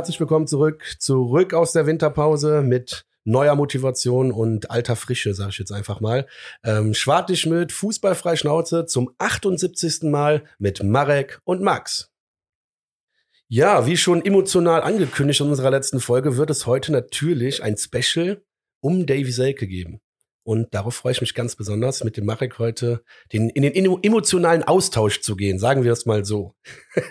herzlich willkommen zurück. Zurück aus der Winterpause mit neuer Motivation und alter Frische, sage ich jetzt einfach mal. Ähm, Schwartig mit Fußballfrei Schnauze zum 78. Mal mit Marek und Max. Ja, wie schon emotional angekündigt in unserer letzten Folge, wird es heute natürlich ein Special um Davy Selke geben. Und darauf freue ich mich ganz besonders, mit dem Marek heute den, in den emotionalen Austausch zu gehen, sagen wir es mal so.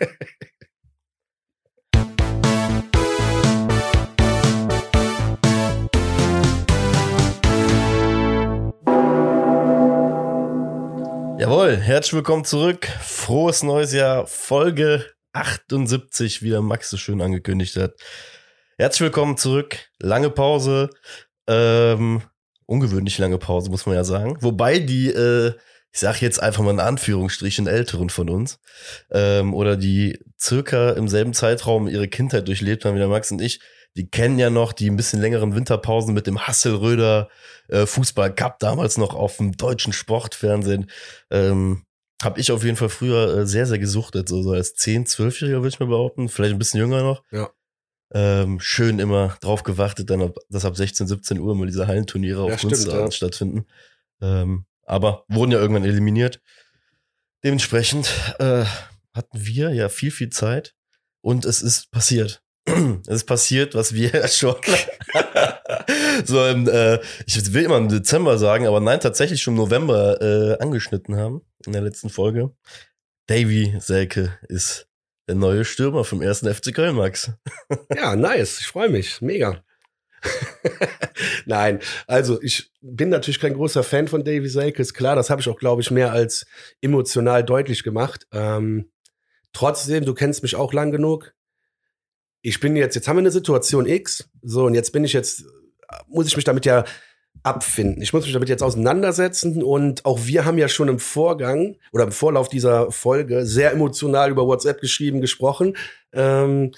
Jawohl, herzlich willkommen zurück. Frohes neues Jahr, Folge 78, wie der Max so schön angekündigt hat. Herzlich willkommen zurück. Lange Pause, ähm, ungewöhnlich lange Pause, muss man ja sagen. Wobei die, äh, ich sag jetzt einfach mal in Anführungsstrichen, älteren von uns, ähm, oder die circa im selben Zeitraum ihre Kindheit durchlebt haben wie der Max und ich, die kennen ja noch die ein bisschen längeren Winterpausen mit dem Hasselröder äh, Fußball Cup damals noch auf dem deutschen Sportfernsehen. Ähm, habe ich auf jeden Fall früher äh, sehr, sehr gesuchtet, so, so als 10, 12-Jähriger würde ich mal behaupten, vielleicht ein bisschen jünger noch. Ja. Ähm, schön immer drauf gewartet, dann, dass ab 16, 17 Uhr mal diese Hallenturniere Ja, auf Kunstrasen ja. stattfinden. Ähm, aber wurden ja irgendwann eliminiert. Dementsprechend äh, hatten wir ja viel, viel Zeit und es ist passiert. Es ist passiert, was wir schon so im, äh, ich will immer im Dezember sagen, aber nein, tatsächlich schon im November äh, angeschnitten haben in der letzten Folge. Davy Selke ist der neue Stürmer vom ersten FC Köln, Max. Ja, nice. Ich freue mich. Mega. Nein, also ich bin natürlich kein großer Fan von Davy Selke, ist klar. Das habe ich auch, glaube ich, mehr als emotional deutlich gemacht. Ähm, trotzdem, du kennst mich auch lang genug. Ich bin jetzt, jetzt haben wir eine Situation X, so und jetzt bin ich jetzt, muss ich mich damit ja abfinden. Ich muss mich damit jetzt auseinandersetzen und auch wir haben ja schon im Vorgang oder im Vorlauf dieser Folge sehr emotional über WhatsApp geschrieben, gesprochen. Ähm,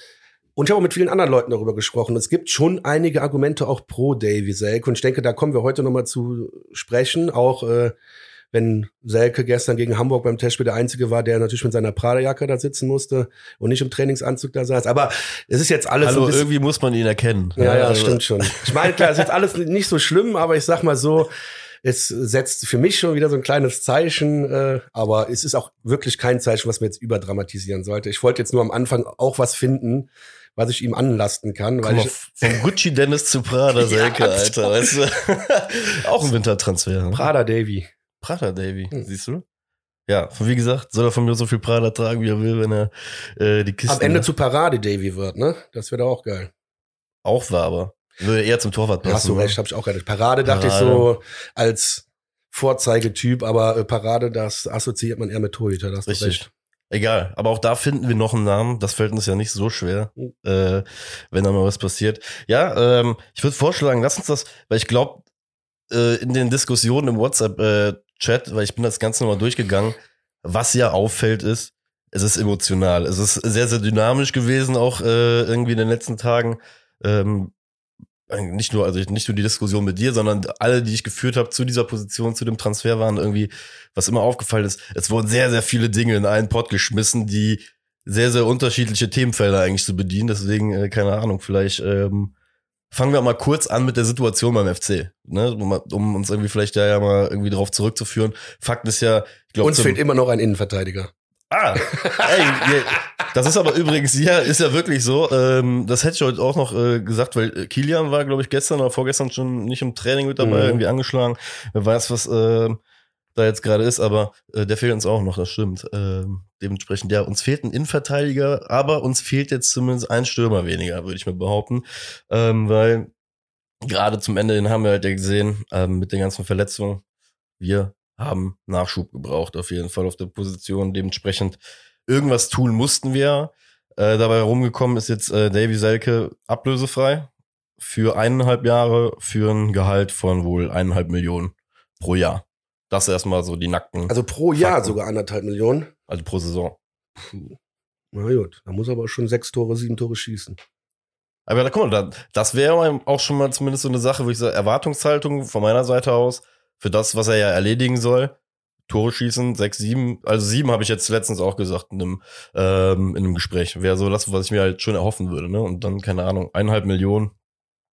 und ich habe auch mit vielen anderen Leuten darüber gesprochen. Es gibt schon einige Argumente auch pro Davy Selke. Und ich denke, da kommen wir heute nochmal zu sprechen. Auch äh, wenn Selke gestern gegen Hamburg beim Testspiel der Einzige war, der natürlich mit seiner Prada-Jacke da sitzen musste und nicht im Trainingsanzug da saß. Aber es ist jetzt alles bisschen, irgendwie muss man ihn erkennen. ja, ja, also, stimmt schon. Ich meine, klar, es ist jetzt alles nicht so schlimm, aber ich sag mal so, es setzt für mich schon wieder so ein kleines Zeichen, äh, aber es ist auch wirklich kein Zeichen, was man jetzt überdramatisieren sollte. Ich wollte jetzt nur am Anfang auch was finden, was ich ihm anlasten kann, weil mal, ich, vom Gucci Dennis zu Prada Selke, Ja, Alter, weißt du? Auch ein Wintertransfer. ne? Prada Davy. Prada Davy, Hm. siehst du? Ja, wie gesagt, soll er von mir so viel Prada tragen, wie er will, wenn er äh, die Kiste Am Ende zu Parade Davy wird, ne? Das wäre doch auch geil. auch war, aber würde eher zum Torwart passen. Hast du recht, hab ich auch gedacht. Parade dachte ich Parade. so als Vorzeigetyp, aber äh, Parade, das assoziiert man eher mit Torhüter, das Richtig. recht. Egal, aber auch da finden wir noch einen Namen. Das fällt uns ja nicht so schwer, Mhm. äh, wenn da mal was passiert. Ja, ähm, ich würde vorschlagen, lass uns das, weil ich glaube, äh, in den Diskussionen im WhatsApp-Chat, weil ich bin das Ganze nochmal durchgegangen, was ja auffällt ist, es ist emotional. Es ist sehr, sehr dynamisch gewesen, auch äh, irgendwie in den letzten Tagen. Ähm, nicht nur, also nicht nur die Diskussion mit dir, sondern alle, die ich geführt habe zu dieser Position, zu dem Transfer waren irgendwie, was immer aufgefallen ist, es wurden sehr, sehr viele Dinge in einen Pot geschmissen, die sehr, sehr unterschiedliche Themenfelder eigentlich zu bedienen. Deswegen, äh, keine Ahnung, vielleicht ähm, fangen wir mal kurz an mit der Situation beim FC, ne? um, um uns irgendwie vielleicht da ja mal irgendwie darauf zurückzuführen. Fakt ist ja, ich glaube, Uns fehlt immer noch ein Innenverteidiger. Ah, ey, das ist aber übrigens, ja, ist ja wirklich so. Ähm, das hätte ich heute auch noch äh, gesagt, weil äh, Kilian war, glaube ich, gestern oder vorgestern schon nicht im Training mit dabei, Mhm. irgendwie angeschlagen. Wer weiß, was äh, da jetzt gerade ist, aber äh, der fehlt uns auch noch, das stimmt. Ähm, dementsprechend, ja, uns fehlt ein Innenverteidiger, aber uns fehlt jetzt zumindest ein Stürmer weniger, würde ich mal behaupten. Ähm, weil gerade zum Ende den haben wir halt ja gesehen, ähm, mit den ganzen Verletzungen, wir haben Nachschub gebraucht, auf jeden Fall auf der Position. Dementsprechend irgendwas tun mussten wir. Äh, dabei rumgekommen ist jetzt äh, Davy Selke ablösefrei für eineinhalb Jahre für ein Gehalt von wohl eineinhalb Millionen pro Jahr. Das erstmal so die nackten, also, Also pro Jahr Fakten. sogar anderthalb Millionen. pro Saison. Na gut, da muss er aber schon sechs Tore, sieben Tore schießen. Aber da, guck mal, da, das wäre auch schon mal zumindest so eine Sache, wo ich sage, Erwartungshaltung von meiner Seite aus für das, was er ja erledigen soll, Tore schießen, sechs, sieben, also sieben habe ich jetzt letztens auch gesagt in einem, ähm, in einem Gespräch. Wäre so das, was ich mir halt schon erhoffen würde, ne? Und dann, keine Ahnung, eineinhalb Millionen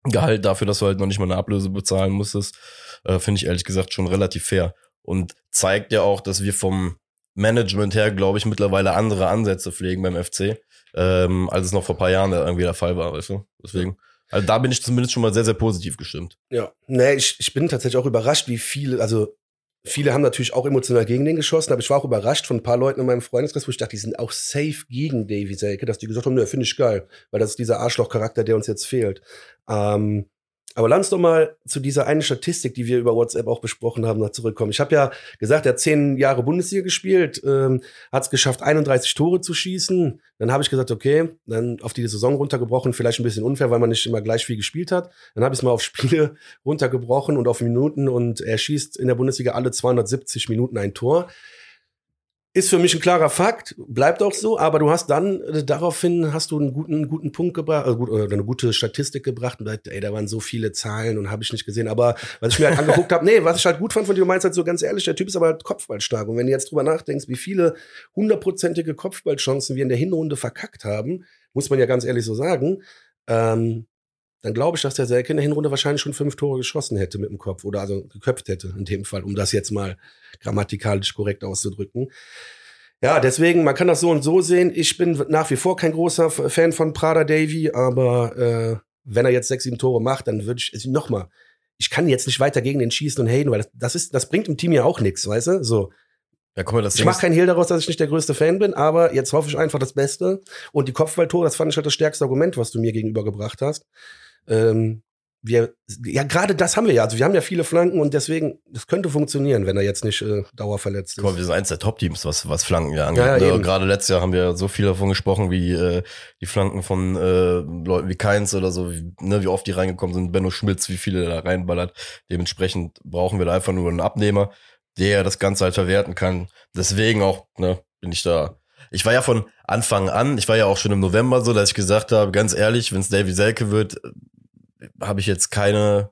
Gehalt dafür, dass du halt noch nicht mal eine Ablöse bezahlen musstest, äh, finde ich ehrlich gesagt schon relativ fair. Und zeigt ja auch, dass wir vom Management her, glaube ich, mittlerweile andere Ansätze pflegen beim FC, ähm, als es noch vor ein paar Jahren irgendwie der Fall war, weißt du? Deswegen. Also da bin ich zumindest schon mal sehr, sehr positiv gestimmt. Ja, nee, ich, ich bin tatsächlich auch überrascht, wie viele, also viele haben natürlich auch emotional gegen den geschossen, aber ich war auch überrascht von ein paar Leuten in meinem Freundeskreis, wo ich dachte, die sind auch safe gegen Davy Selke, dass die gesagt haben, ne, finde ich geil, weil das ist dieser Arschloch-Charakter, der uns jetzt fehlt. Ähm, aber lass uns doch mal zu dieser einen Statistik, die wir über WhatsApp auch besprochen haben, noch zurückkommen. Ich habe ja gesagt, er hat zehn Jahre Bundesliga gespielt, ähm, hat es geschafft, 31 Tore zu schießen. Dann habe ich gesagt, okay, dann auf die Saison runtergebrochen, vielleicht ein bisschen unfair, weil man nicht immer gleich viel gespielt hat. Dann habe ich es mal auf Spiele runtergebrochen und auf Minuten und er schießt in der Bundesliga alle 270 Minuten ein Tor. Ist für mich ein klarer Fakt, bleibt auch so, aber du hast dann äh, daraufhin hast du einen guten, guten Punkt gebracht, also gut, oder eine gute Statistik gebracht und gesagt, ey, da waren so viele Zahlen und habe ich nicht gesehen. Aber was ich mir halt angeguckt habe, nee, was ich halt gut fand von dir, du meinst halt so ganz ehrlich, der Typ ist aber halt kopfballstark. Und wenn du jetzt drüber nachdenkst, wie viele hundertprozentige Kopfballchancen wir in der Hinrunde verkackt haben, muss man ja ganz ehrlich so sagen, ähm, dann glaube ich, dass der Selke in der Hinrunde wahrscheinlich schon fünf Tore geschossen hätte mit dem Kopf oder also geköpft hätte in dem Fall, um das jetzt mal grammatikalisch korrekt auszudrücken. Ja, deswegen, man kann das so und so sehen. Ich bin nach wie vor kein großer Fan von Prada Davy, aber äh, wenn er jetzt sechs, sieben Tore macht, dann würde ich, also nochmal, ich kann jetzt nicht weiter gegen den schießen und haten, weil das, das ist, das bringt im Team ja auch nichts, weißt du? So. Ja, guck mal, das ich mache keinen Hehl daraus, dass ich nicht der größte Fan bin, aber jetzt hoffe ich einfach das Beste. Und die Kopfballtore, das fand ich halt das stärkste Argument, was du mir gegenüber gebracht hast ähm, wir, ja, gerade das haben wir ja. Also wir haben ja viele Flanken und deswegen, das könnte funktionieren, wenn er jetzt nicht äh, dauerverletzt ist. Guck mal, wir sind eins der Top-Teams, was, was Flanken ja angeht. Ja, ja, ne? Gerade letztes Jahr haben wir so viel davon gesprochen, wie äh, die Flanken von äh, Leuten wie Keins oder so, wie, ne, wie oft die reingekommen sind, Benno Schmitz, wie viele da reinballert. Dementsprechend brauchen wir da einfach nur einen Abnehmer, der das Ganze halt verwerten kann. Deswegen auch, ne, bin ich da ich war ja von Anfang an, ich war ja auch schon im November so, dass ich gesagt habe, ganz ehrlich, wenn es Davy Selke wird, habe ich jetzt keine.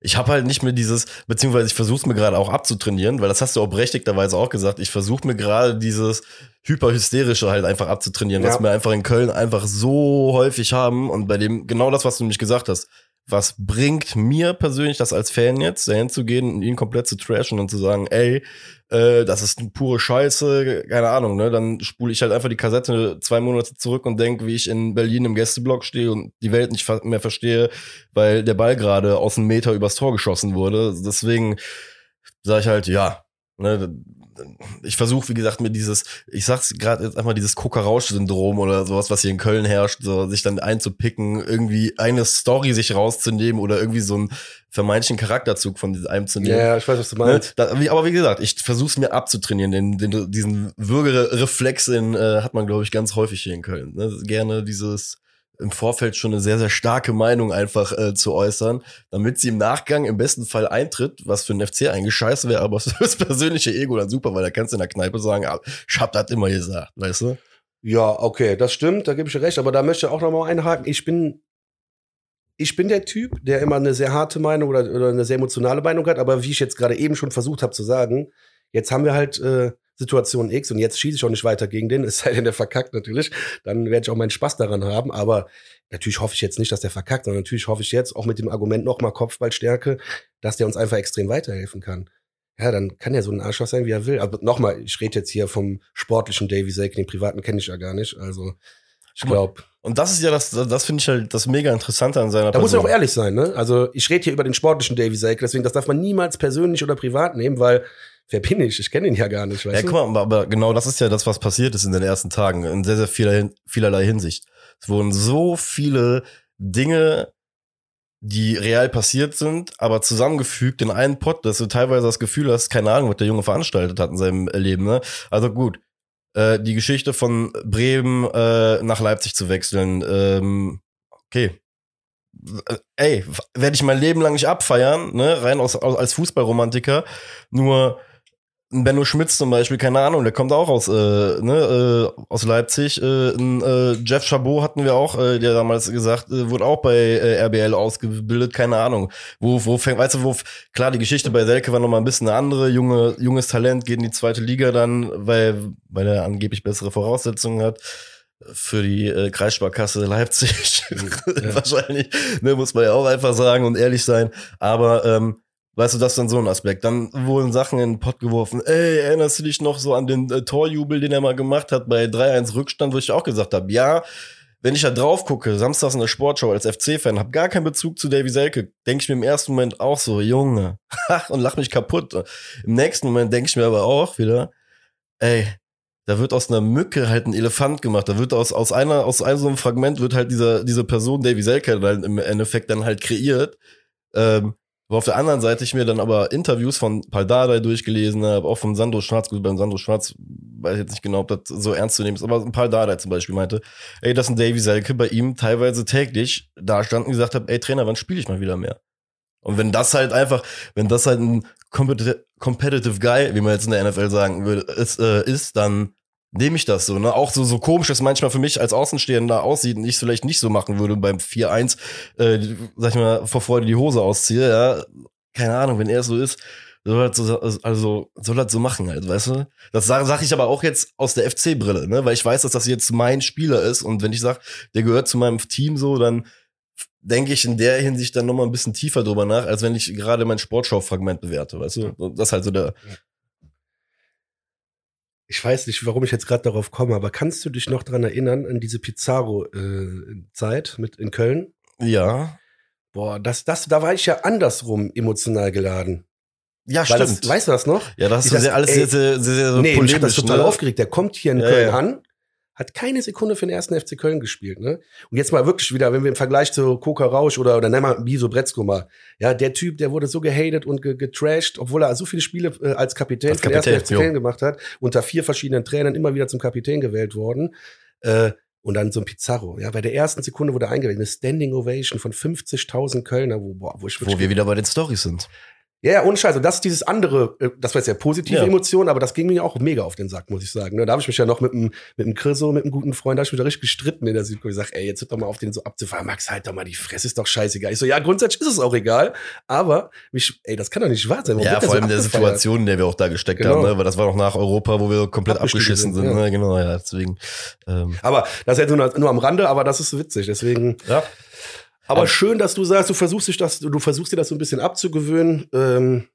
Ich habe halt nicht mehr dieses, beziehungsweise ich versuche es mir gerade auch abzutrainieren, weil das hast du auch berechtigterweise auch gesagt. Ich versuche mir gerade dieses hyperhysterische halt einfach abzutrainieren, ja. was wir einfach in Köln einfach so häufig haben und bei dem genau das, was du nämlich gesagt hast was bringt mir persönlich das als Fan jetzt, dahin zu gehen und ihn komplett zu trashen und zu sagen, ey, äh, das ist eine pure Scheiße, keine Ahnung, ne? Dann spule ich halt einfach die Kassette zwei Monate zurück und denke, wie ich in Berlin im Gästeblock stehe und die Welt nicht mehr verstehe, weil der Ball gerade aus einem Meter übers Tor geschossen wurde. Deswegen sage ich halt, ja, ne, ich versuche, wie gesagt, mir dieses, ich sag's gerade jetzt einfach dieses Kokerausch-Syndrom oder sowas, was hier in Köln herrscht, so sich dann einzupicken, irgendwie eine Story sich rauszunehmen oder irgendwie so einen vermeintlichen Charakterzug von einem zu nehmen. Ja, ich weiß, was du meinst. Ne? Da, aber wie gesagt, ich versuche es mir abzutrainieren, den, den, diesen Würgereflex in, äh, hat man, glaube ich, ganz häufig hier in Köln. Ne? Gerne dieses im Vorfeld schon eine sehr, sehr starke Meinung einfach äh, zu äußern, damit sie im Nachgang im besten Fall eintritt, was für ein FC eigentlich scheiße wäre, aber das persönliche Ego dann super, weil da kannst du in der Kneipe sagen, ich hab das immer gesagt, weißt du? Ja, okay, das stimmt, da gebe ich dir recht, aber da möchte ich auch nochmal einhaken. Ich bin, ich bin der Typ, der immer eine sehr harte Meinung oder, oder eine sehr emotionale Meinung hat, aber wie ich jetzt gerade eben schon versucht habe zu sagen, jetzt haben wir halt äh, Situation X und jetzt schieße ich auch nicht weiter gegen den, es sei denn, der verkackt natürlich, dann werde ich auch meinen Spaß daran haben, aber natürlich hoffe ich jetzt nicht, dass der verkackt, sondern natürlich hoffe ich jetzt auch mit dem Argument nochmal Kopfballstärke, dass der uns einfach extrem weiterhelfen kann. Ja, dann kann er so ein Arschloch sein, wie er will. Aber nochmal, ich rede jetzt hier vom sportlichen Davy Selke, den privaten kenne ich ja gar nicht, also ich glaube. Und das ist ja das, das finde ich halt das mega Interessante an seiner Da Person. muss man auch ehrlich sein, ne? Also ich rede hier über den sportlichen Davy Selke, deswegen das darf man niemals persönlich oder privat nehmen, weil wer bin ich? Ich kenne ihn ja gar nicht. Weißt ja, guck mal, aber genau das ist ja das, was passiert ist in den ersten Tagen, in sehr, sehr vieler, vielerlei Hinsicht. Es wurden so viele Dinge, die real passiert sind, aber zusammengefügt in einen Pot, dass du teilweise das Gefühl hast, keine Ahnung, was der Junge veranstaltet hat in seinem Leben. Ne? Also gut, äh, die Geschichte von Bremen äh, nach Leipzig zu wechseln, ähm, okay, äh, ey, werde ich mein Leben lang nicht abfeiern, ne, rein aus, aus, als Fußballromantiker. Nur Benno Schmitz zum Beispiel, keine Ahnung, der kommt auch aus, äh, ne, äh, aus Leipzig. Äh, ein, äh, Jeff Chabot hatten wir auch, äh, der damals gesagt, äh, wurde auch bei äh, RBL ausgebildet, keine Ahnung. Wo, wo fängt, weißt du, wo, klar, die Geschichte bei Selke war nochmal ein bisschen eine andere, junge, junges Talent geht in die zweite Liga dann, weil, weil er angeblich bessere Voraussetzungen hat für die äh, Kreissparkasse Leipzig. Ja. Wahrscheinlich, ne, muss man ja auch einfach sagen und ehrlich sein. Aber ähm, Weißt du, das ist dann so ein Aspekt. Dann wurden Sachen in den Pott geworfen. Ey, erinnerst du dich noch so an den äh, Torjubel, den er mal gemacht hat bei 3-1 Rückstand, wo ich auch gesagt habe, ja, wenn ich da drauf gucke, samstags in der Sportschau als FC-Fan, habe gar keinen Bezug zu Davy Selke, denke ich mir im ersten Moment auch so, Junge, und lach mich kaputt. Im nächsten Moment denke ich mir aber auch wieder, ey, da wird aus einer Mücke halt ein Elefant gemacht. Da wird aus, aus einer, aus einem so einem Fragment wird halt dieser, diese Person Davy Selke dann im Endeffekt dann halt kreiert. Ähm, wo auf der anderen Seite ich mir dann aber Interviews von Paldada durchgelesen habe, auch von Sandro Schwarz, gut, beim Sandro Schwarz weiß ich jetzt nicht genau, ob das so ernst zu nehmen ist, aber Paldada zum Beispiel meinte, ey, dass ein Davy Selke bei ihm teilweise täglich da stand und gesagt hat, ey Trainer, wann spiele ich mal wieder mehr? Und wenn das halt einfach, wenn das halt ein competitive, competitive Guy, wie man jetzt in der NFL sagen würde, ist, äh, ist dann nehme ich das so, ne? Auch so, so komisch es manchmal für mich als Außenstehender aussieht und ich es vielleicht nicht so machen würde beim 4-1, äh, sag ich mal, vor Freude die Hose ausziehe, ja. Keine Ahnung, wenn er so ist, soll halt so, also, soll halt so machen halt, weißt du? Das sage sag ich aber auch jetzt aus der FC-Brille, ne? Weil ich weiß, dass das jetzt mein Spieler ist und wenn ich sag, der gehört zu meinem Team so, dann denke ich in der Hinsicht dann nochmal ein bisschen tiefer drüber nach, als wenn ich gerade mein Sportschau-Fragment bewerte, weißt du? Das ist halt so der, ich weiß nicht, warum ich jetzt gerade darauf komme, aber kannst du dich noch dran erinnern an diese Pizarro-Zeit äh, mit in Köln? Ja. Boah, das, das, da war ich ja andersrum emotional geladen. Ja, Weil stimmt. Das, weißt du das noch? Ja, das ist ja alles ey, sehr, sehr, sehr, sehr nee, polemisch. Ich das total ne? aufgeregt. Der kommt hier in ja, Köln ja. an hat keine Sekunde für den ersten FC Köln gespielt. Ne? Und jetzt mal wirklich wieder, wenn wir im Vergleich zu Koka Rausch oder, oder nennen wir Biso Bretzko mal, ja, der Typ, der wurde so gehatet und getrashed, obwohl er so viele Spiele äh, als Kapitän als für den ersten FC Köln gemacht hat, unter vier verschiedenen Trainern immer wieder zum Kapitän gewählt worden. Äh, und dann so ein Pizarro. Ja, bei der ersten Sekunde wurde eingewählt, eine Standing Ovation von 50.000 Kölner, wo, boah, wo ich Wo wir wieder bei den Stories sind. Ja, ja, ohne Scheiß. Und das ist dieses andere, äh, das war jetzt ja positive ja. Emotion, aber das ging mir auch mega auf den Sack, muss ich sagen. Ne, da habe ich mich ja noch mit dem, mit dem Chriso, mit einem guten Freund, da habe ich mich da richtig gestritten in der Südkorea. Ich sag, ey, jetzt hört doch mal auf den so abzufahren. Max, halt doch mal die Fresse, ist doch scheißegal. Ich so, ja, grundsätzlich ist es auch egal, aber mich, ey, das kann doch nicht wahr sein. Warum ja, vor allem in der Situation, in der wir auch da gesteckt genau. haben, ne? weil das war noch nach Europa, wo wir komplett abgeschissen sind. sind ja. ne? Genau, ja, deswegen. Ähm. Aber das ist jetzt nur, nur am Rande, aber das ist witzig, deswegen. Ja. Aber, aber schön, dass du sagst, du versuchst dich das, du versuchst dir das so ein bisschen abzugewöhnen. Ähm,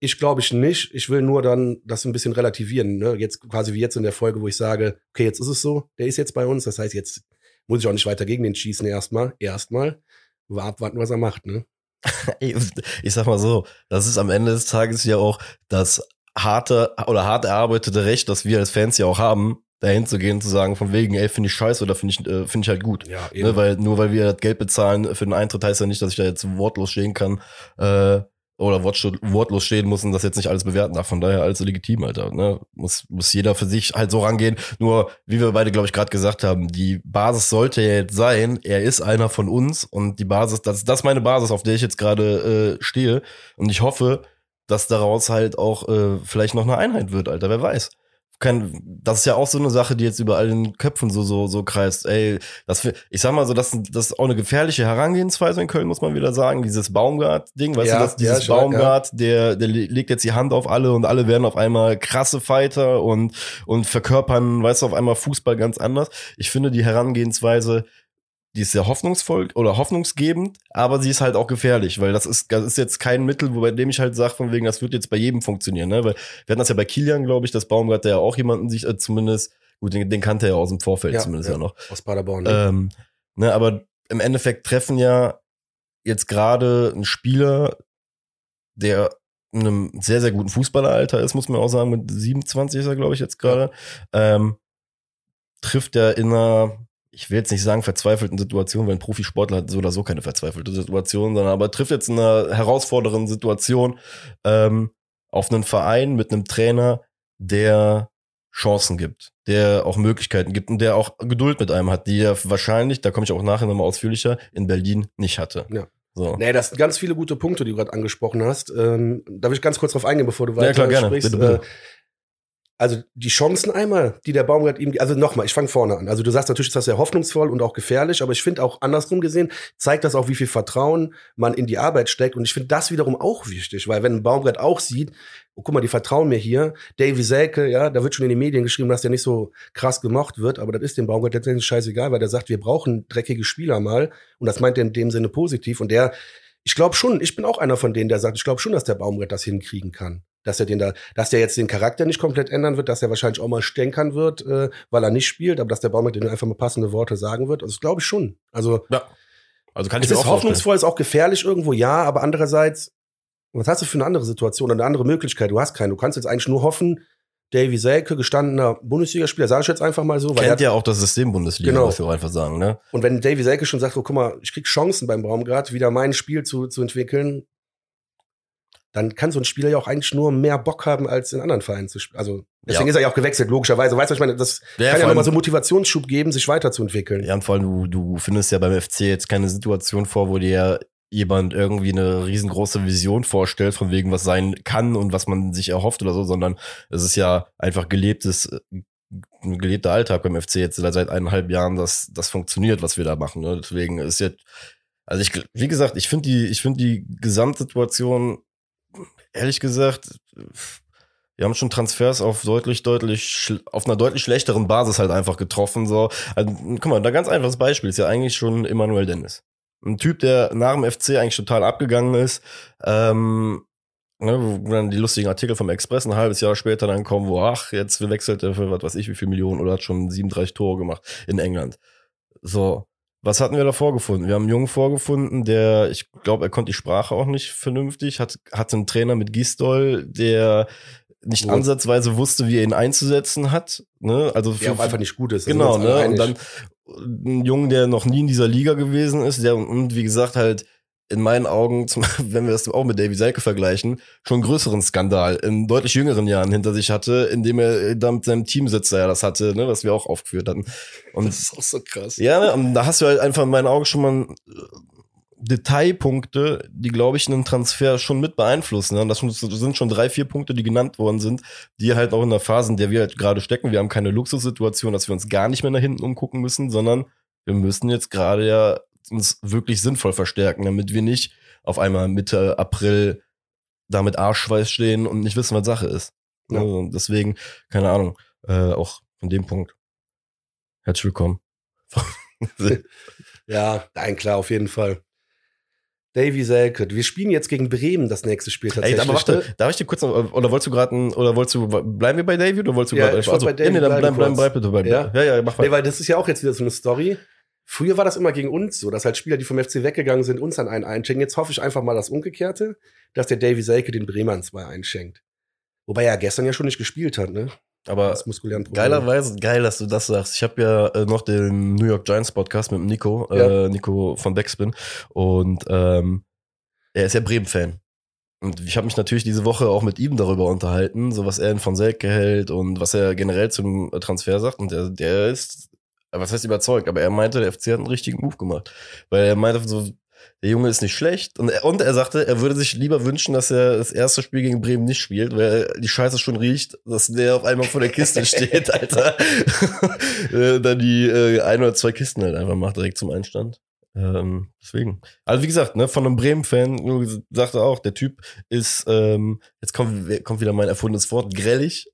ich glaube ich nicht. Ich will nur dann das ein bisschen relativieren. Ne? Jetzt quasi wie jetzt in der Folge, wo ich sage, okay, jetzt ist es so, der ist jetzt bei uns. Das heißt, jetzt muss ich auch nicht weiter gegen den schießen erstmal. Erstmal. Abwarten, was er macht, ne? ich sag mal so, das ist am Ende des Tages ja auch das harte oder hart erarbeitete Recht, das wir als Fans ja auch haben, dahin zu gehen, zu sagen, von wegen, ey, finde ich scheiße oder finde ich, äh, finde ich halt gut. Ja, ne, eben. Ne, weil, nur weil wir das Geld bezahlen für den Eintritt heißt ja nicht, dass ich da jetzt wortlos stehen kann, äh, oder wortlos stehen muss und das jetzt nicht alles bewerten darf. Von daher alles legitim, Alter. Ne? Muss, muss jeder für sich halt so rangehen. Nur, wie wir beide, glaube ich, gerade gesagt haben, die Basis sollte ja jetzt sein, er ist einer von uns und die Basis, das, das ist meine Basis, auf der ich jetzt gerade äh, stehe. Und ich hoffe, dass daraus halt auch äh, vielleicht noch eine Einheit wird, Alter. Wer weiß kein, das ist ja auch so eine Sache, die jetzt überall in den Köpfen so, so, so kreist. Ey, das, ich sag mal so, das, das ist auch eine gefährliche Herangehensweise in Köln, muss man wieder sagen. Dieses Baumgart-Ding, weißt ja, du, das, dieses ja, Baumgart, ja. der, der legt jetzt die Hand auf alle und alle werden auf einmal krasse Fighter und, und verkörpern, weißt du, auf einmal Fußball ganz anders. Ich finde die Herangehensweise, die ist sehr hoffnungsvoll oder hoffnungsgebend, aber sie ist halt auch gefährlich, weil das ist, das ist jetzt kein Mittel, bei dem ich halt sage, von wegen, das wird jetzt bei jedem funktionieren, ne? Weil wir hatten das ja bei Kilian, glaube ich, das Baumgart, der ja auch jemanden sich äh, zumindest, gut, den, den kannte er ja aus dem Vorfeld ja, zumindest ja, ja noch. Aus Paderborn. Ähm, ne, aber im Endeffekt treffen ja jetzt gerade ein Spieler, der in einem sehr, sehr guten Fußballeralter ist, muss man auch sagen, mit 27 ist er, glaube ich, jetzt gerade, ähm, trifft er in einer ich will jetzt nicht sagen verzweifelten Situation, weil ein Profisportler hat so oder so keine verzweifelte Situation, sondern aber trifft jetzt in einer herausfordernden Situation ähm, auf einen Verein mit einem Trainer, der Chancen gibt, der auch Möglichkeiten gibt und der auch Geduld mit einem hat, die er wahrscheinlich, da komme ich auch nachher nochmal ausführlicher, in Berlin nicht hatte. Ja. So. Nee, das sind ganz viele gute Punkte, die du gerade angesprochen hast. Ähm, darf ich ganz kurz drauf eingehen, bevor du weiter Ja, klar, gerne. sprichst? Bitte, bitte. Äh, also die Chancen einmal, die der Baumgart ihm, also nochmal, ich fange vorne an. Also du sagst natürlich, ist das sehr hoffnungsvoll und auch gefährlich, aber ich finde auch andersrum gesehen, zeigt das auch, wie viel Vertrauen man in die Arbeit steckt. Und ich finde das wiederum auch wichtig, weil wenn ein Baumgart auch sieht, oh, guck mal, die vertrauen mir hier, Davy Selke, ja, da wird schon in den Medien geschrieben, dass der nicht so krass gemocht wird, aber das ist dem Baumgart letztendlich scheißegal, weil der sagt, wir brauchen dreckige Spieler mal. Und das meint er in dem Sinne positiv. Und der, ich glaube schon, ich bin auch einer von denen, der sagt, ich glaube schon, dass der Baumgart das hinkriegen kann. Dass er den da, dass der jetzt den Charakter nicht komplett ändern wird, dass er wahrscheinlich auch mal stänkern wird, äh, weil er nicht spielt, aber dass der Baumgart den einfach mal passende Worte sagen wird. Also das glaube ich schon. Also Ja. Also kann es ich mir ist hoffnungsvoll, ist auch gefährlich irgendwo, ja, aber andererseits, was hast du für eine andere Situation, eine andere Möglichkeit? Du hast keine. Du kannst jetzt eigentlich nur hoffen, Davy Selke, gestandener Bundesligaspieler, sag ich jetzt einfach mal so, weil er Kennt ja auch das System Bundesliga, Genau. muss ich auch einfach sagen, ne? und wenn Davy Selke schon sagt, oh, guck mal, ich krieg Chancen beim Baumgart, wieder mein Spiel zu, zu entwickeln, dann kann so ein Spieler ja auch eigentlich nur mehr Bock haben, als in anderen Vereinen zu spielen. Also deswegen Ja. ist er ja auch gewechselt, logischerweise. Weißt du, was ich meine? Das Ja, kann ja nochmal so einen Motivationsschub geben, sich weiterzuentwickeln. Ja, und vor allem, du, du findest ja beim FC jetzt keine Situation vor, wo dir jemand irgendwie eine riesengroße Vision vorstellt, von wegen was sein kann und was man sich erhofft oder so, sondern es ist ja einfach gelebtes, äh, ein gelebter Alltag beim FC jetzt seit eineinhalb Jahren, dass das funktioniert, was wir da machen. Ne? Deswegen ist jetzt, also ich, wie gesagt, ich finde die, ich finde die Gesamtsituation, ehrlich gesagt, wir haben schon Transfers auf deutlich, deutlich, auf einer deutlich schlechteren Basis halt einfach getroffen. So, also, guck mal, da ganz einfaches Beispiel ist ja eigentlich schon Emanuel Dennis. Ein Typ, der nach dem FC eigentlich total abgegangen ist, ähm, ne, wo dann die lustigen Artikel vom Express ein halbes Jahr später dann kommen, wo, ach, jetzt wechselt er für was weiß ich wie viel Millionen oder hat schon 37 Tore gemacht in England. So, was hatten wir da vorgefunden? Wir haben einen Jungen vorgefunden, der, ich glaube, er konnte die Sprache auch nicht vernünftig, hat, hatte einen Trainer mit Gisdol, der nicht Wo- ansatzweise wusste, wie er ihn einzusetzen hat. Ne? Also Der auch einfach nicht gut ist. Genau, ne? Und dann ein Jungen, der noch nie in dieser Liga gewesen ist, der und wie gesagt halt in meinen Augen, zum, wenn wir das auch mit Davy Selke vergleichen, schon einen größeren Skandal in deutlich jüngeren Jahren hinter sich hatte, indem er da mit seinem Teamsitzer ja das hatte, ne, was wir auch aufgeführt hatten. Und das ist auch so krass. ja, ne, und da hast du halt einfach in meinen Augen schon mal äh, Detailpunkte, die, glaube ich, einen Transfer schon mit beeinflussen. Ne? Und das sind schon drei, vier Punkte, die genannt worden sind, die halt auch in der Phase, in der wir halt gerade stecken, wir haben keine Luxussituation, dass wir uns gar nicht mehr nach hinten umgucken müssen, sondern wir müssen jetzt gerade ja uns wirklich sinnvoll verstärken, damit wir nicht auf einmal Mitte April da mit Arschschweiß stehen und nicht wissen, was Sache ist. Ja. Und deswegen, keine Ahnung, äh, auch von dem Punkt. Herzlich willkommen. Ja, nein, klar, auf jeden Fall. Davy Selke. Wir spielen jetzt gegen Bremen das nächste Spiel Ey, tatsächlich. aber warte, darf ich dir kurz noch, oder wolltest du gerade, oder wolltest du, bleiben wir bei Davy oder wolltest du Ja, gerade, wollte bei Davy ja, nee, dann bleiben bleib, bleib, bleib bitte bei Ja? Ja, ja, mach Nee, mal. weil das ist ja auch jetzt wieder so eine Story. Früher war das immer gegen uns so, dass halt Spieler, die vom FC weggegangen sind, uns dann einen einschenken. Jetzt hoffe ich einfach mal das Umgekehrte, dass der Davy Selke den Bremern zwei einschenkt. Wobei er gestern ja schon nicht gespielt hat, ne? Aber geilerweise, geil, dass du das sagst. Ich habe ja äh, noch den New York Giants Podcast mit Nico, Ja. äh, Nico von Backspin. Und ähm, er ist ja Bremen-Fan. Und ich habe mich natürlich diese Woche auch mit ihm darüber unterhalten, so was er von Selke hält und was er generell zum Transfer sagt. Und der, der ist, was heißt überzeugt, aber er meinte, der FC hat einen richtigen Move gemacht. Weil er meinte so, der Junge ist nicht schlecht. Und er, und er sagte, er würde sich lieber wünschen, dass er das erste Spiel gegen Bremen nicht spielt, weil die Scheiße schon riecht, dass der auf einmal vor der Kiste steht, Alter. Äh, Dann die äh, ein oder zwei Kisten halt einfach macht direkt zum Einstand. Ähm, deswegen. Also wie gesagt, ne, von einem Bremen-Fan sagte auch, der Typ ist, ähm, jetzt kommt, kommt wieder mein erfundenes Wort, grellig.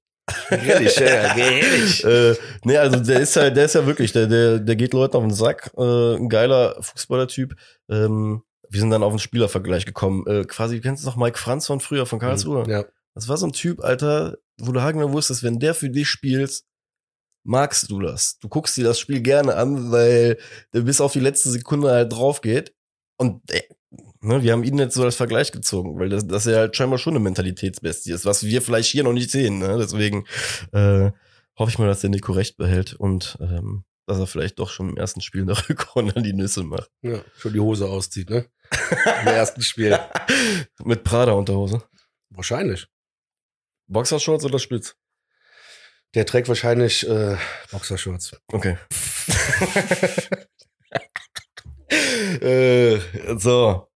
Grillig, ja, grillig. äh, nee, also der ist ja, der ist ja wirklich, der, der, der geht Leuten auf den Sack, äh, ein geiler Fußballertyp. Ähm, wir sind dann auf einen Spielervergleich gekommen. Äh, quasi, kennst du noch Mike Franz von früher, von Karlsruhe? Ja. Das war so ein Typ, Alter, wo du hagen wusstest, wenn der für dich spielt, magst du das. Du guckst dir das Spiel gerne an, weil der bis auf die letzte Sekunde halt drauf geht. Und äh, ne, wir haben ihn jetzt so als Vergleich gezogen, weil das, das ja halt scheinbar schon eine Mentalitätsbestie ist, was wir vielleicht hier noch nicht sehen. Ne? Deswegen äh, hoffe ich mal, dass der Nico recht behält und ähm, dass er vielleicht doch schon im ersten Spiel der Rückrunde die Nüsse macht. ja. Schon die Hose auszieht, ne? Im ersten Spiel. Mit Prada-Unterhose. Wahrscheinlich. Boxershorts oder Spitz? Der trägt wahrscheinlich äh, Boxershorts. Okay. äh, so.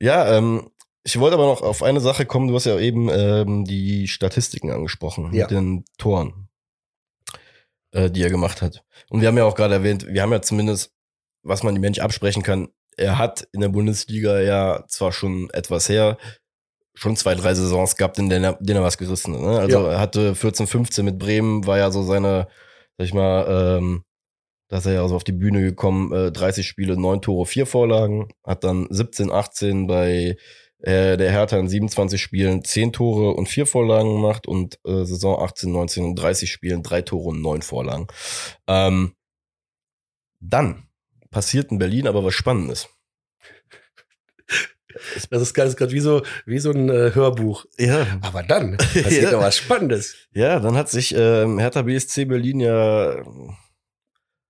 Ja, ähm, ich wollte aber noch auf eine Sache kommen. Du hast ja eben ähm, die Statistiken angesprochen Ja. mit den Toren, äh, die er gemacht hat. Und wir haben ja auch gerade erwähnt, wir haben ja zumindest, was man dem Mensch absprechen kann, er hat in der Bundesliga ja zwar schon etwas her, schon zwei, drei Saisons gehabt, in denen er, denen er was gerissen hat. Ne? Also Ja. er hatte 14, 15 mit Bremen, war ja so seine, sag ich mal, ähm, da ist er ja so auf die Bühne gekommen, äh, 30 Spiele, 9 Tore, 4 Vorlagen, hat dann 17, 18 bei äh, der Hertha in 27 Spielen 10 Tore und 4 Vorlagen gemacht und äh, Saison 18, 19 in 30 Spielen 3 Tore und 9 Vorlagen. Ähm, dann passiert in Berlin aber was Spannendes. Das ist ganz gerade wie so, wie so ein äh, Hörbuch. Ja, Aber dann passiert Ja. doch was Spannendes. Ja, dann hat sich ähm, Hertha BSC Berlin ja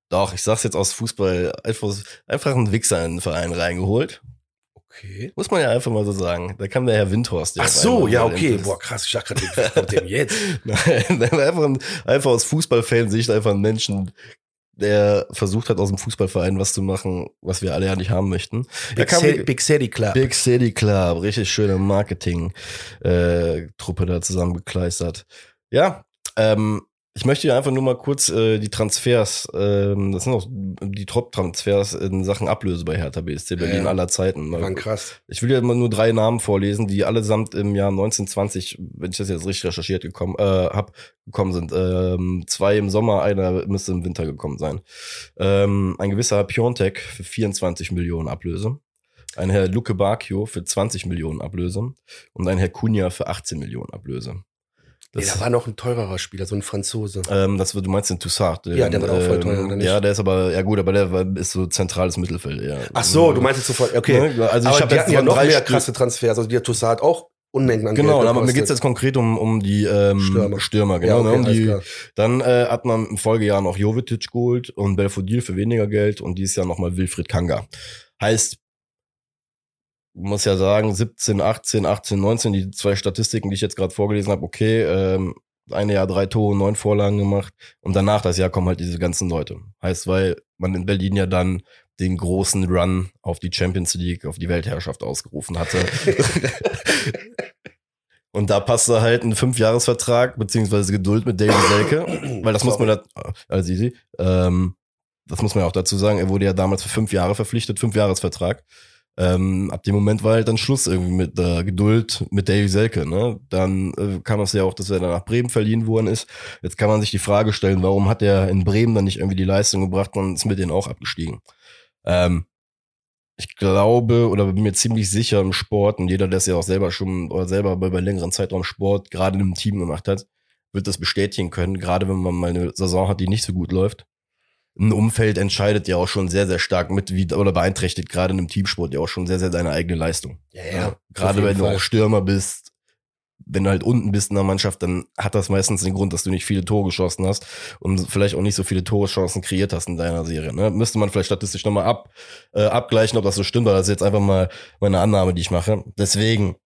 doch, ich sag's jetzt aus Fußball, einfach, einfach einen Wichser in den Verein reingeholt. Okay. Muss man ja einfach mal so sagen. Da kam der Herr Windhorst. der Ach so, ja, okay. Boah, krass, ich dachte gerade, kommt denn jetzt? Nein, einfach, ein, einfach aus Fußballfansicht einfach ein Menschen, der versucht hat, aus dem Fußballverein was zu machen, was wir alle ja nicht haben möchten. Big, City, Big City Club. Big City Club, richtig schöne Marketing-Truppe da zusammengekleistert. Ja, ähm, ich möchte ja einfach nur mal kurz äh, die Transfers, ähm, das sind auch die Top-Transfers in Sachen Ablöse bei Hertha BSC Berlin Ja. aller Zeiten. Die waren krass. Ich will ja immer nur drei Namen vorlesen, die allesamt im Jahr 1920, wenn ich das jetzt richtig recherchiert gekommen, äh, hab, gekommen sind. Ähm, zwei im Sommer, einer müsste im Winter gekommen sein. Ähm, ein gewisser Piontek für 24 Millionen Ablöse. Ein Herr Luke Bacchio für 20 Millionen Ablöse. Und ein Herr Cunha für 18 Millionen Ablöse. Nee, da war noch ein teurerer Spieler, so ein Franzose. ähm, das du meinst den Toussaint. Den, Ja, der war auch voll teuer, ähm, oder nicht? Ja, der ist aber, ja gut, aber der ist so zentrales Mittelfeld, ja. Ach so, du meinst jetzt sofort, okay. Ne? Also ich aber habe die jetzt hatten ja noch drei mehr krasse Transfers. Also der Toussaint hat auch Unmengen an Genau, aber mir geht's jetzt konkret um, um die ähm, Stürmer. Stürmer. ja, genau. okay, ne, um alles die, dann äh, hat man im Folgejahr noch Jovetic geholt und Belfodil für weniger Geld und dieses Jahr nochmal Wilfried Kanga. Heißt, muss ja sagen, 17, 18, 18, 19, die zwei Statistiken, die ich jetzt gerade vorgelesen habe, okay, ähm, eine Jahr drei Tore, neun Vorlagen gemacht und danach das Jahr kommen halt diese ganzen Leute. Heißt, weil man in Berlin ja dann den großen Run auf die Champions League, auf die Weltherrschaft ausgerufen hatte. Und da passte halt ein Fünfjahresvertrag beziehungsweise Geduld mit David Selke, weil das muss man da, also easy, ähm, das muss man ja auch dazu sagen, er wurde ja damals für fünf Jahre verpflichtet, Fünfjahresvertrag. Ähm, ab dem Moment war halt dann Schluss irgendwie mit äh, Geduld mit Davy Selke. Ne? Dann äh, kam es ja auch, dass er dann nach Bremen verliehen worden ist. Jetzt kann man sich die Frage stellen, warum hat er in Bremen dann nicht irgendwie die Leistung gebracht und ist mit denen auch abgestiegen. Ähm, ich glaube oder bin mir ziemlich sicher im Sport und jeder, der es ja auch selber schon oder selber bei, bei längeren Zeitraum Sport gerade in einem Team gemacht hat, wird das bestätigen können, gerade wenn man mal eine Saison hat, die nicht so gut läuft. Ein Umfeld entscheidet ja auch schon sehr, sehr stark mit, wie, oder beeinträchtigt gerade in einem Teamsport ja auch schon sehr, sehr deine eigene Leistung. Ja, ja. Gerade auf jeden wenn du Fall. auch Stürmer bist, wenn du halt unten bist in der Mannschaft, dann hat das meistens den Grund, dass du nicht viele Tore geschossen hast und vielleicht auch nicht so viele Toreschancen kreiert hast in deiner Serie. Ne? Müsste man vielleicht statistisch nochmal ab, äh, abgleichen, ob das so stimmt, aber das ist jetzt einfach mal meine Annahme, die ich mache. Deswegen,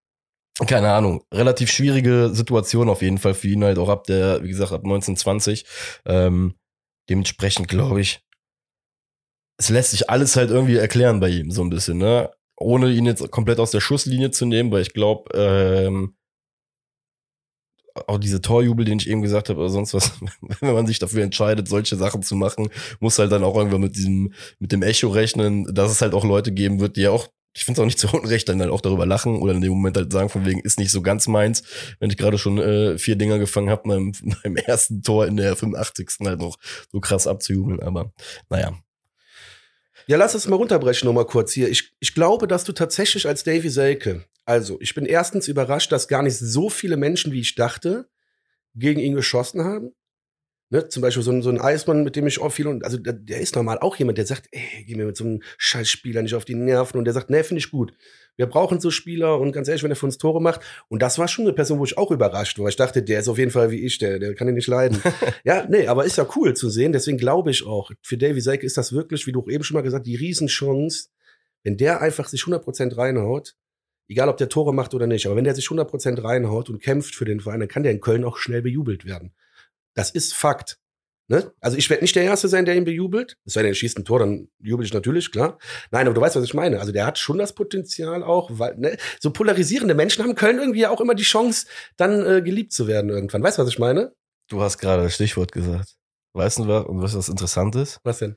keine Ahnung, relativ schwierige Situation auf jeden Fall für ihn halt auch ab der, wie gesagt, ab 1920. Ähm, dementsprechend glaube ich, es lässt sich alles halt irgendwie erklären bei ihm so ein bisschen, ne? Ohne ihn jetzt komplett aus der Schusslinie zu nehmen, weil ich glaube, ähm, auch diese Torjubel, den ich eben gesagt habe, oder sonst was, wenn man sich dafür entscheidet, solche Sachen zu machen, muss halt dann auch irgendwann mit diesem, mit dem Echo rechnen, dass es halt auch Leute geben wird, die ja auch, ich finde es auch nicht zu Unrecht, dann halt auch darüber lachen oder in dem Moment halt sagen, von wegen, ist nicht so ganz meins, wenn ich gerade schon äh, vier Dinger gefangen habe, beim, beim ersten Tor in der 85. halt noch so krass abzujubeln, aber naja. Ja, lass es mal runterbrechen noch mal kurz hier. Ich, ich glaube, dass du tatsächlich als Davy Selke, also ich bin erstens überrascht, dass gar nicht so viele Menschen, wie ich dachte, gegen ihn geschossen haben. Ne, zum Beispiel so ein, so ein Eismann, mit dem ich auch viel, und also der, der ist normal auch jemand, der sagt, ey, geh mir mit so einem Scheißspieler nicht auf die Nerven und der sagt, nee, finde ich gut. Wir brauchen so Spieler und ganz ehrlich, wenn er für uns Tore macht. Und das war schon eine Person, wo ich auch überrascht war. Ich dachte, der ist auf jeden Fall wie ich, der, der kann ihn nicht leiden. ja, nee, aber ist ja cool zu sehen. Deswegen glaube ich auch, für Davy Selke ist das wirklich, wie du auch eben schon mal gesagt, die Riesenchance, wenn der einfach sich 100% reinhaut, egal ob der Tore macht oder nicht, aber wenn der sich 100% reinhaut und kämpft für den Verein, dann kann der in Köln auch schnell bejubelt werden. Das ist Fakt. Ne? Also ich werde nicht der Erste sein, der ihn bejubelt. Es sei denn, er schießt ein Tor, dann jubel ich natürlich, klar. Nein, aber du weißt, was ich meine. Also der hat schon das Potenzial auch, weil ne? so polarisierende Menschen haben Köln irgendwie auch immer die Chance, dann äh, geliebt zu werden irgendwann. Weißt du, was ich meine? Du hast gerade das Stichwort gesagt. Weißt du, was, und was das interessant ist? Was denn?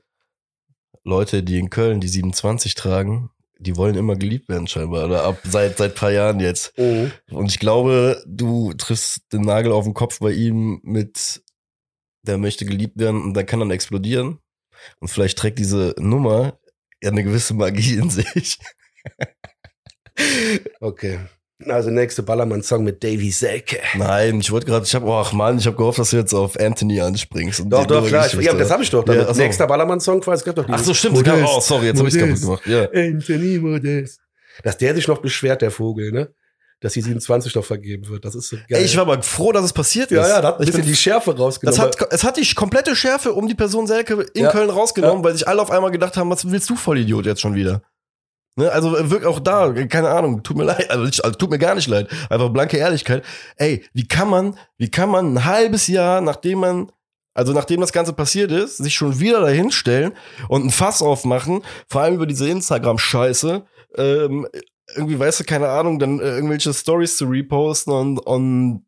Leute, die in Köln die 27 tragen, die wollen immer geliebt werden scheinbar. Oder ab seit seit paar Jahren jetzt. Mhm. Und ich glaube, du triffst den Nagel auf den Kopf bei ihm mit, der möchte geliebt werden und der kann dann explodieren. Und vielleicht trägt diese Nummer ja eine gewisse Magie in sich. Okay. Also nächste Ballermann-Song mit Davy Selke. Nein, ich wollte gerade, ich habe, ach Mann, ich habe gehofft, dass du jetzt auf Anthony anspringst. Doch, doch, klar. Ich, ja, das habe ich doch. Ja, Damit. ach so. Nächster Ballermann-Song, es gab doch Ach so, stimmt. sogar- Modest, Oh, sorry, jetzt habe ich kaputt gemacht. Ja. Anthony Modest. Dass der sich noch beschwert, der Vogel, ne? Dass die 27 noch vergeben wird. Das ist so geil. Ey, ich war aber froh, dass es passiert ist. ja, ja, da hat ein ich bisschen die Schärfe rausgenommen. das hat, es hat die komplette Schärfe um die Person Selke in Ja. Köln rausgenommen, weil sich alle auf einmal gedacht haben, was willst du Vollidiot jetzt schon wieder? Ne, also wirklich auch da, keine Ahnung, tut mir leid, also, also tut mir gar nicht leid, einfach blanke Ehrlichkeit. Ey, wie kann man, wie kann man ein halbes Jahr, nachdem man, also nachdem das Ganze passiert ist, sich schon wieder dahin stellen und ein Fass aufmachen, vor allem über diese Instagram-Scheiße, ähm, irgendwie, weißt du, keine Ahnung, dann äh, irgendwelche Stories zu reposten und, und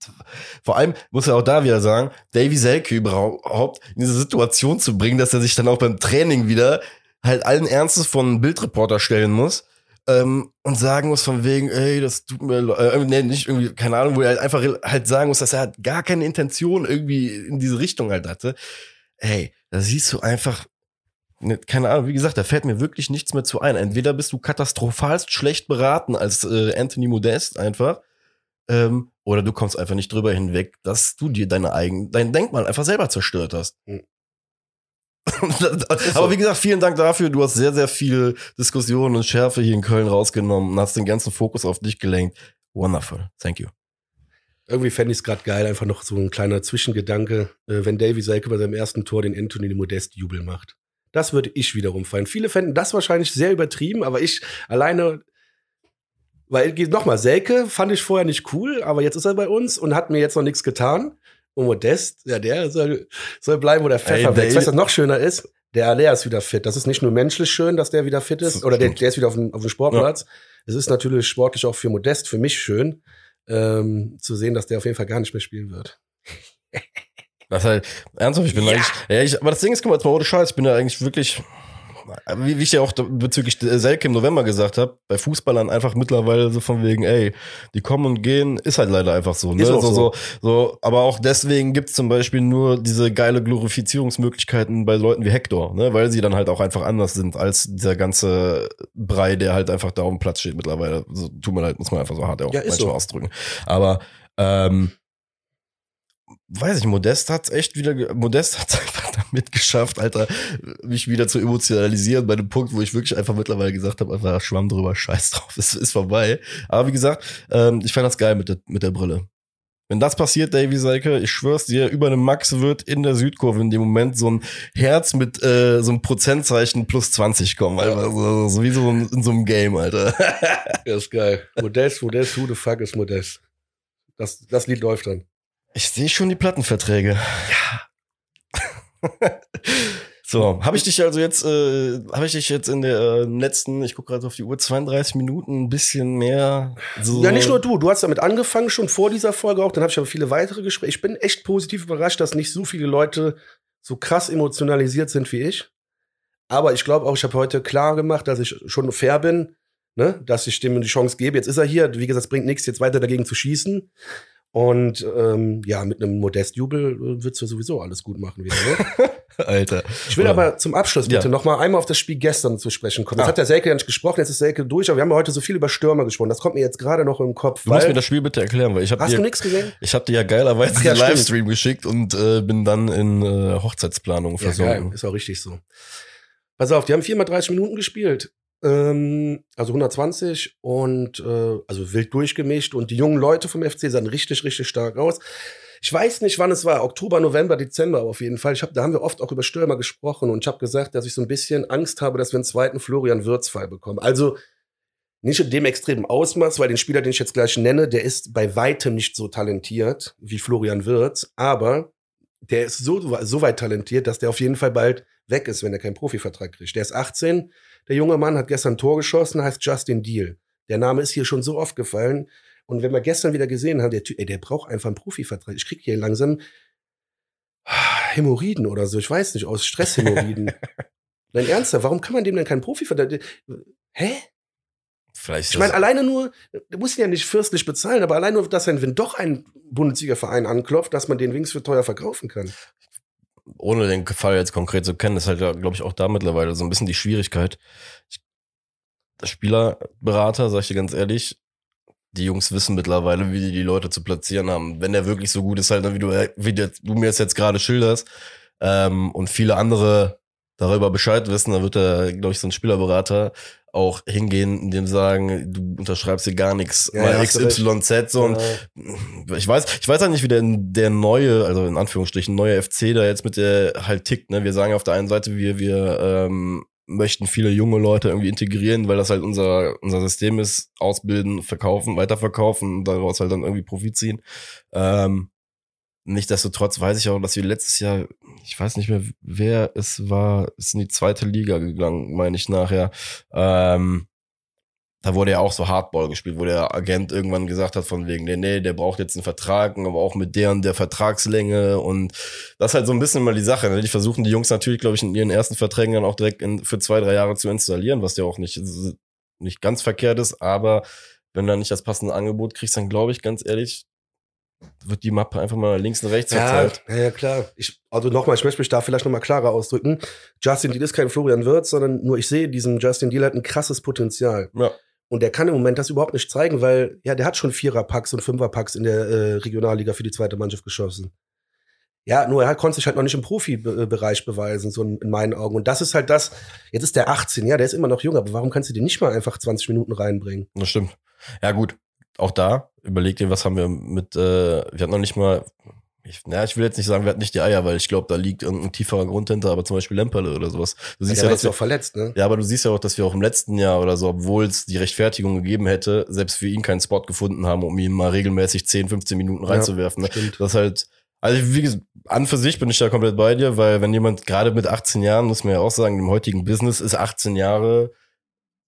vor allem muss er auch da wieder sagen, Davy Selke überhaupt in diese Situation zu bringen, dass er sich dann auch beim Training wieder halt allen Ernstes von Bildreporter stellen muss ähm, und sagen muss von wegen, ey, das tut mir, äh, nee, nicht irgendwie, keine Ahnung, wo er halt einfach halt sagen muss, dass er halt gar keine Intention irgendwie in diese Richtung halt hatte. Ey, da siehst du einfach, keine Ahnung, wie gesagt, da fällt mir wirklich nichts mehr zu ein. Entweder bist du katastrophalst schlecht beraten als äh, Anthony Modest einfach, ähm, oder du kommst einfach nicht drüber hinweg, dass du dir deine eigenen, dein Denkmal einfach selber zerstört hast. Hm. Aber wie gesagt, vielen Dank dafür. Du hast sehr, sehr viel Diskussion und Schärfe hier in Köln rausgenommen und hast den ganzen Fokus auf dich gelenkt. Wonderful. Thank you. Irgendwie fände ich es gerade geil, einfach noch so ein kleiner Zwischengedanke, äh, wenn Davy Selke bei seinem ersten Tor den Anthony Modest Jubel macht. Das würde ich wiederum feiern. Viele fänden das wahrscheinlich sehr übertrieben, aber ich alleine, weil nochmal, Selke fand ich vorher nicht cool, aber jetzt ist er bei uns und hat mir jetzt noch nichts getan. Und Modest, ja, der soll, soll bleiben, wo der Pfeffer wächst. Weißt du, was noch schöner ist? Der Alea ist wieder fit. Das ist nicht nur menschlich schön, dass der wieder fit ist, oder der, der ist wieder auf dem, auf dem Sportplatz. Es ist natürlich sportlich auch für Modest, für mich schön, ähm, zu sehen, dass der auf jeden Fall gar nicht mehr spielen wird. Das halt, ernsthaft, ich bin Ja. eigentlich, ja, ich, aber das Ding ist, guck mal, jetzt mal ohne Scheiß, ich bin da eigentlich wirklich, wie, wie ich ja auch bezüglich Selke im November gesagt habe, bei Fußballern einfach mittlerweile so von wegen, ey, die kommen und gehen, ist halt leider einfach so. Ne? So, so. so. so, aber auch deswegen gibt's zum Beispiel nur diese geile Glorifizierungsmöglichkeiten bei Leuten wie Hector, ne? weil sie dann halt auch einfach anders sind als dieser ganze Brei, der halt einfach da auf dem Platz steht mittlerweile. So, tut mir leid, muss man einfach so hart auch Ja, manchmal so. ausdrücken. Aber ähm, weiß ich, Modest hat's echt wieder, Modest hat's einfach damit geschafft, Alter, mich wieder zu emotionalisieren bei dem Punkt, wo ich wirklich einfach mittlerweile gesagt habe, einfach Schwamm drüber, scheiß drauf, es ist vorbei. Aber wie gesagt, ähm, ich fand das geil mit der, mit der Brille. Wenn das passiert, Davy Seike, ich schwör's dir, über einem Max wird in der Südkurve in dem Moment so ein Herz mit äh, so einem Prozentzeichen plus 20 kommen, Alter. So, so wie so in, in so einem Game, Alter. Das ist geil. Modest, Modest, who the fuck ist Modest? Das, das Lied läuft dann. Ich sehe schon die Plattenverträge. Ja. so, habe ich dich also jetzt, äh, habe ich dich jetzt in der äh, letzten, ich gucke gerade auf die Uhr, 32 Minuten ein bisschen mehr. So Ja, nicht nur du. Du hast damit angefangen, schon vor dieser Folge auch. Dann habe ich aber viele weitere Gespräche. Ich bin echt positiv überrascht, dass nicht so viele Leute so krass emotionalisiert sind wie ich. Aber ich glaube auch, ich habe heute klar gemacht, dass ich schon fair bin, ne? dass ich dem die Chance gebe. Jetzt ist er hier. Wie gesagt, es bringt nichts, jetzt weiter dagegen zu schießen. Und ähm, ja, mit einem Modestjubel äh, wird's ja sowieso alles gut machen wieder. Ne? Alter. Ich will Oder- aber zum Abschluss bitte Ja. noch mal einmal auf das Spiel gestern zu sprechen kommen. Jetzt Ah. hat der Selke ja nicht gesprochen, jetzt ist Selke durch, aber wir haben ja heute so viel über Stürmer gesprochen. Das kommt mir jetzt gerade noch im Kopf. Du musst mir das Spiel bitte erklären, weil ich habe Hast du dir, nichts gesehen? ich hab dir ja geilerweise ja, den stimmt. Livestream geschickt und äh, bin dann in äh, Hochzeitsplanung Ja, versunken. geil. Ist auch richtig so. Pass auf, die haben viermal 30 Minuten gespielt. Ähm, also 120 und äh, also wild durchgemischt und die jungen Leute vom FC sahen richtig, richtig stark aus. Ich weiß nicht, wann es war, Oktober, November, Dezember aber auf jeden Fall. Ich hab, da haben wir oft auch über Stürmer gesprochen und ich habe gesagt, dass ich so ein bisschen Angst habe, dass wir einen zweiten Florian Wirtz-Fall bekommen. Also nicht in dem extremen Ausmaß, weil den Spieler, den ich jetzt gleich nenne, der ist bei weitem nicht so talentiert wie Florian Wirtz, aber der ist so, so weit talentiert, dass der auf jeden Fall bald weg ist, wenn er keinen Profivertrag kriegt. Der ist 18, der junge Mann hat gestern ein Tor geschossen, heißt Justin Deal. Der Name ist hier schon so oft gefallen. Und wenn wir gestern wieder gesehen haben, der Typ, ey, der braucht einfach einen Profivertrag. Ich krieg hier langsam Hämorrhoiden oder so, ich weiß nicht, aus Stresshämorrhoiden. Nein, ernsthaft, warum kann man dem denn keinen Profivertrag? Hä? Vielleicht Ich meine, alleine nur, du musst ihn ja nicht fürstlich bezahlen, aber allein nur, dass wenn doch ein Bundesliga-Verein anklopft, dass man den wenigstens für teuer verkaufen kann. Ohne den Fall jetzt konkret zu kennen, ist halt, glaube ich, auch da mittlerweile so ein bisschen die Schwierigkeit. Ich, Spielerberater, sag ich dir ganz ehrlich, die Jungs wissen mittlerweile, wie die die Leute zu platzieren haben. Wenn der wirklich so gut ist, halt, wie du, wie du mir es jetzt gerade schilderst, ähm, und viele andere darüber Bescheid wissen, dann wird der, glaube ich, so ein Spielerberater auch hingehen und dem sagen, du unterschreibst hier gar nichts, Ja, mal ja, XYZ so und ich weiß, ich weiß halt nicht, wie der, der neue, also in Anführungsstrichen neue FC da jetzt mit der halt tickt. Ne? Wir sagen auf der einen Seite, wir wir ähm, möchten viele junge Leute irgendwie integrieren, weil das halt unser unser System ist, ausbilden, verkaufen, weiterverkaufen und daraus halt dann irgendwie Profit ziehen. Ähm, Nichtsdestotrotz weiß ich auch, dass wir letztes Jahr, ich weiß nicht mehr, wer es war, ist in die zweite Liga gegangen, meine ich nachher. Ähm, da wurde ja auch so Hardball gespielt, wo der Agent irgendwann gesagt hat von wegen, nee, nee, der braucht jetzt einen Vertrag, aber auch mit der und der Vertragslänge und das ist halt so ein bisschen mal die Sache. Ne? Die versuchen die Jungs natürlich, glaube ich, in ihren ersten Verträgen dann auch direkt in, für zwei, drei Jahre zu installieren, was ja auch nicht, nicht ganz verkehrt ist, aber wenn du dann nicht das passende Angebot kriegst, dann glaube ich, ganz ehrlich, wird die Mappe einfach mal links und rechts verteilt. ja, ja, klar. Ich, also nochmal, ich möchte mich da vielleicht nochmal klarer ausdrücken. Justin Deal ist kein Florian Wirtz, sondern nur ich sehe, diesen Justin Deal hat ein krasses Potenzial. Ja. Und der kann im Moment das überhaupt nicht zeigen, weil, ja, der hat schon Vierer-Packs und Fünfer-Packs in der äh, Regionalliga für die zweite Mannschaft geschossen. Ja, nur er konnte sich halt noch nicht im Profibereich beweisen, so in, in meinen Augen. Und das ist halt das, jetzt ist der 18, ja, der ist immer noch jung, aber warum kannst du den nicht mal einfach 20 Minuten reinbringen? Das stimmt. Ja, gut. Auch da, überleg dir, was haben wir mit, äh, wir hatten noch nicht mal, ich, na, ich will jetzt nicht sagen, wir hatten nicht die Eier, weil ich glaube, da liegt irgendein tieferer Grund hinter, aber zum Beispiel Lemperle oder sowas. Du siehst ja, ist dass wir, auch verletzt, ne? ja, aber du siehst ja auch, dass wir auch im letzten Jahr oder so, obwohl es die Rechtfertigung gegeben hätte, selbst für ihn keinen Spot gefunden haben, um ihn mal regelmäßig 10, 15 Minuten reinzuwerfen. ne? Stimmt. Das ist halt, also wie gesagt, an für sich bin ich da komplett bei dir, weil wenn jemand gerade mit 18 Jahren, muss man ja auch sagen, im heutigen Business ist 18 Jahre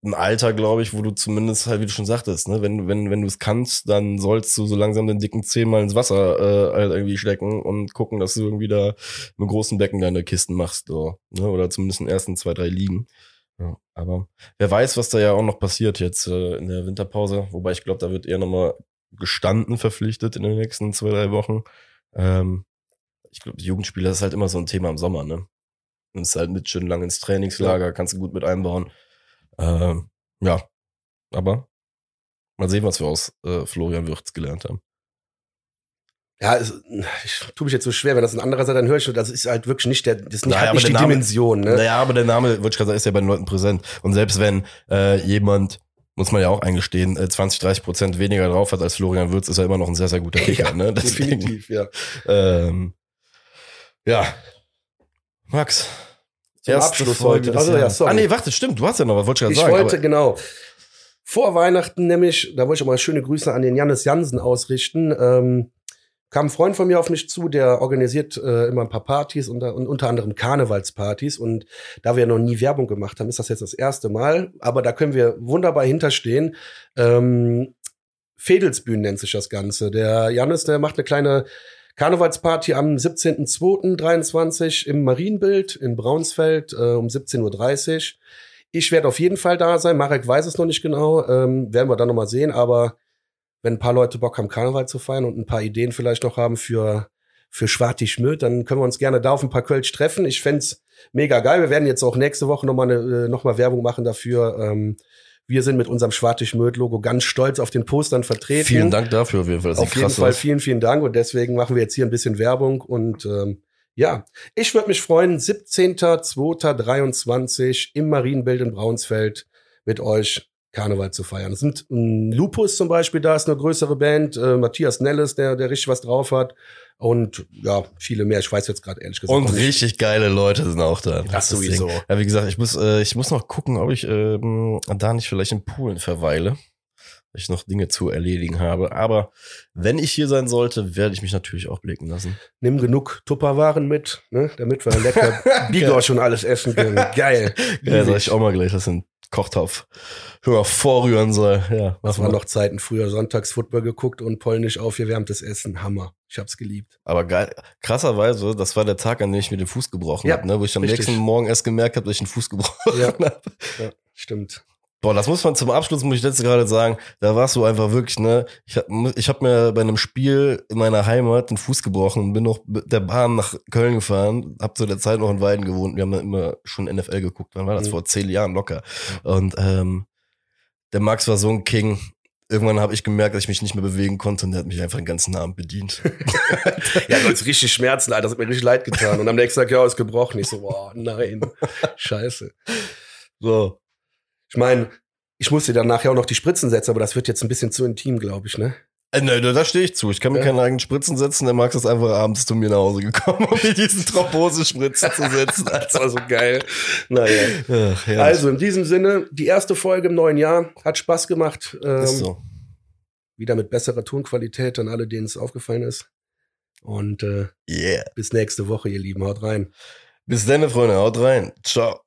ein Alter, glaube ich, wo du zumindest halt, wie du schon sagtest, ne, wenn, wenn, wenn du es kannst, dann sollst du so langsam den dicken Zeh mal ins Wasser äh, halt irgendwie stecken und gucken, dass du irgendwie da mit großen Becken deine Kisten machst, so, ne, oder zumindest in den ersten zwei, drei Ligen. Ja, aber wer weiß, was da ja auch noch passiert jetzt äh, in der Winterpause, wobei ich glaube, da wird eher nochmal gestanden verpflichtet in den nächsten zwei, drei Wochen. Ähm, ich glaube, Jugendspieler ist halt immer so ein Thema im Sommer, ne? Und ist halt mit schön lang ins Trainingslager, kannst du gut mit einbauen. Ähm, ja, aber mal sehen, was wir aus äh, Florian Würz gelernt haben. Ja, es, ich tue mich jetzt so schwer, wenn das ein anderer sagt, dann höre ich schon, das ist halt wirklich nicht der, das ist nicht, Naja, halt nicht die Name- Dimension, ne? Naja, aber der Name, würde ich gerade sagen, ist ja bei den Leuten präsent. Und selbst wenn äh, jemand, muss man ja auch eingestehen, äh, 20, 30 Prozent weniger drauf hat als Florian Würz, ist er immer noch ein sehr, sehr guter Kicker. Ja, ne? Deswegen, Definitiv, ja. Ähm, ja. Max. Zum erste Abschluss Folge heute. Also, ja, sorry. Ah, nee, warte, stimmt, du hast ja noch was, wollte ich Ich gerade sagen. wollte, genau. Vor Weihnachten nämlich, da wollte ich auch mal schöne Grüße an den Jannis Jansen ausrichten. Ähm, kam ein Freund von mir auf mich zu, der organisiert äh, immer ein paar Partys, unter, und unter anderem Karnevalspartys. Und da wir noch nie Werbung gemacht haben, ist das jetzt das erste Mal. Aber da können wir wunderbar hinterstehen. Ähm, Fedelsbühnen nennt sich das Ganze. Der Jannis, der macht eine kleine Karnevalsparty am 17.02.23 im Marienbild in Braunsfeld äh, um 17.30 Uhr. Ich werde auf jeden Fall da sein. Marek weiß es noch nicht genau. Ähm, werden wir dann noch mal sehen. Aber wenn ein paar Leute Bock haben, Karneval zu feiern und ein paar Ideen vielleicht noch haben für, für Schwarti Schmöd, dann können wir uns gerne da auf ein paar Kölsch treffen. Ich fänd's mega geil. Wir werden jetzt auch nächste Woche noch mal, eine, äh, noch mal Werbung machen dafür. Ähm, wir sind mit unserem Schwarti Schmöd-Logo ganz stolz auf den Postern vertreten. Vielen Dank dafür auf jeden Fall. Auf jeden Fall vielen, vielen Dank. Und deswegen machen wir jetzt hier ein bisschen Werbung. Und ähm, ja, ich würde mich freuen, 17.02.23 im Marienbild in Braunsfeld mit euch Karneval zu feiern. Es sind ähm, Lupus zum Beispiel, da ist eine größere Band, äh, Matthias Nelles, der, der richtig was drauf hat. Und ja, viele mehr. Ich weiß jetzt gerade ehrlich gesagt. Und richtig geile Leute sind auch da. Das sowieso. Deswegen. Ja, wie gesagt, ich muss, äh, ich muss noch gucken, ob ich ähm, da nicht vielleicht in Polen verweile. weil ich noch Dinge zu erledigen habe. Aber wenn ich hier sein sollte, werde ich mich natürlich auch blicken lassen. Nimm genug Tupperwaren mit, ne, damit wir lecker Bigos und alles essen können. Geil. Ja, sag ich auch mal gleich, dass ein Kochtopf höher vorrühren soll. Ja, was waren noch Zeiten früher sonntags Football geguckt und polnisch aufgewärmtes Essen. Hammer. Ich hab's geliebt. Aber geil, krasserweise, das war der Tag, an dem ich mir den Fuß gebrochen ja, habe, ne? wo ich am richtig. nächsten Morgen erst gemerkt habe, dass ich den Fuß gebrochen ja. habe. Ja, stimmt. Boah, das muss man zum Abschluss, muss ich jetzt gerade sagen, da warst du einfach wirklich, ne? Ich hab, ich hab mir bei einem Spiel in meiner Heimat den Fuß gebrochen und bin noch mit der Bahn nach Köln gefahren, hab zu der Zeit noch in Weiden gewohnt. Wir haben dann immer schon NFL geguckt. Wann war das? Mhm. Vor zehn Jahren locker. Und ähm, der Max war so ein King. Irgendwann habe ich gemerkt, dass ich mich nicht mehr bewegen konnte und der hat mich einfach den ganzen Abend bedient. ja, das ist richtig Schmerzen, Alter. Das hat mir richtig leid getan. Und am nächsten Tag, ja, ist gebrochen. Ich so, boah, nein. Scheiße. So. Ich meine, ich muss dir dann nachher auch noch die Spritzen setzen, aber das wird jetzt ein bisschen zu intim, glaube ich, ne? Äh, ne, da stehe ich zu. Ich kann mir ja. keine eigenen Spritzen setzen. Der Max ist einfach abends zu mir nach Hause gekommen, um mir diesen Thrombosespritzen zu setzen. Das war so geil. Naja. Ach, also in diesem Sinne, die erste Folge im neuen Jahr hat Spaß gemacht. Ähm, ist so. Wieder mit besserer Tonqualität an alle, denen es aufgefallen ist. Und äh, yeah. bis nächste Woche, ihr Lieben. Haut rein. Bis dann, Freunde. Haut rein. Ciao.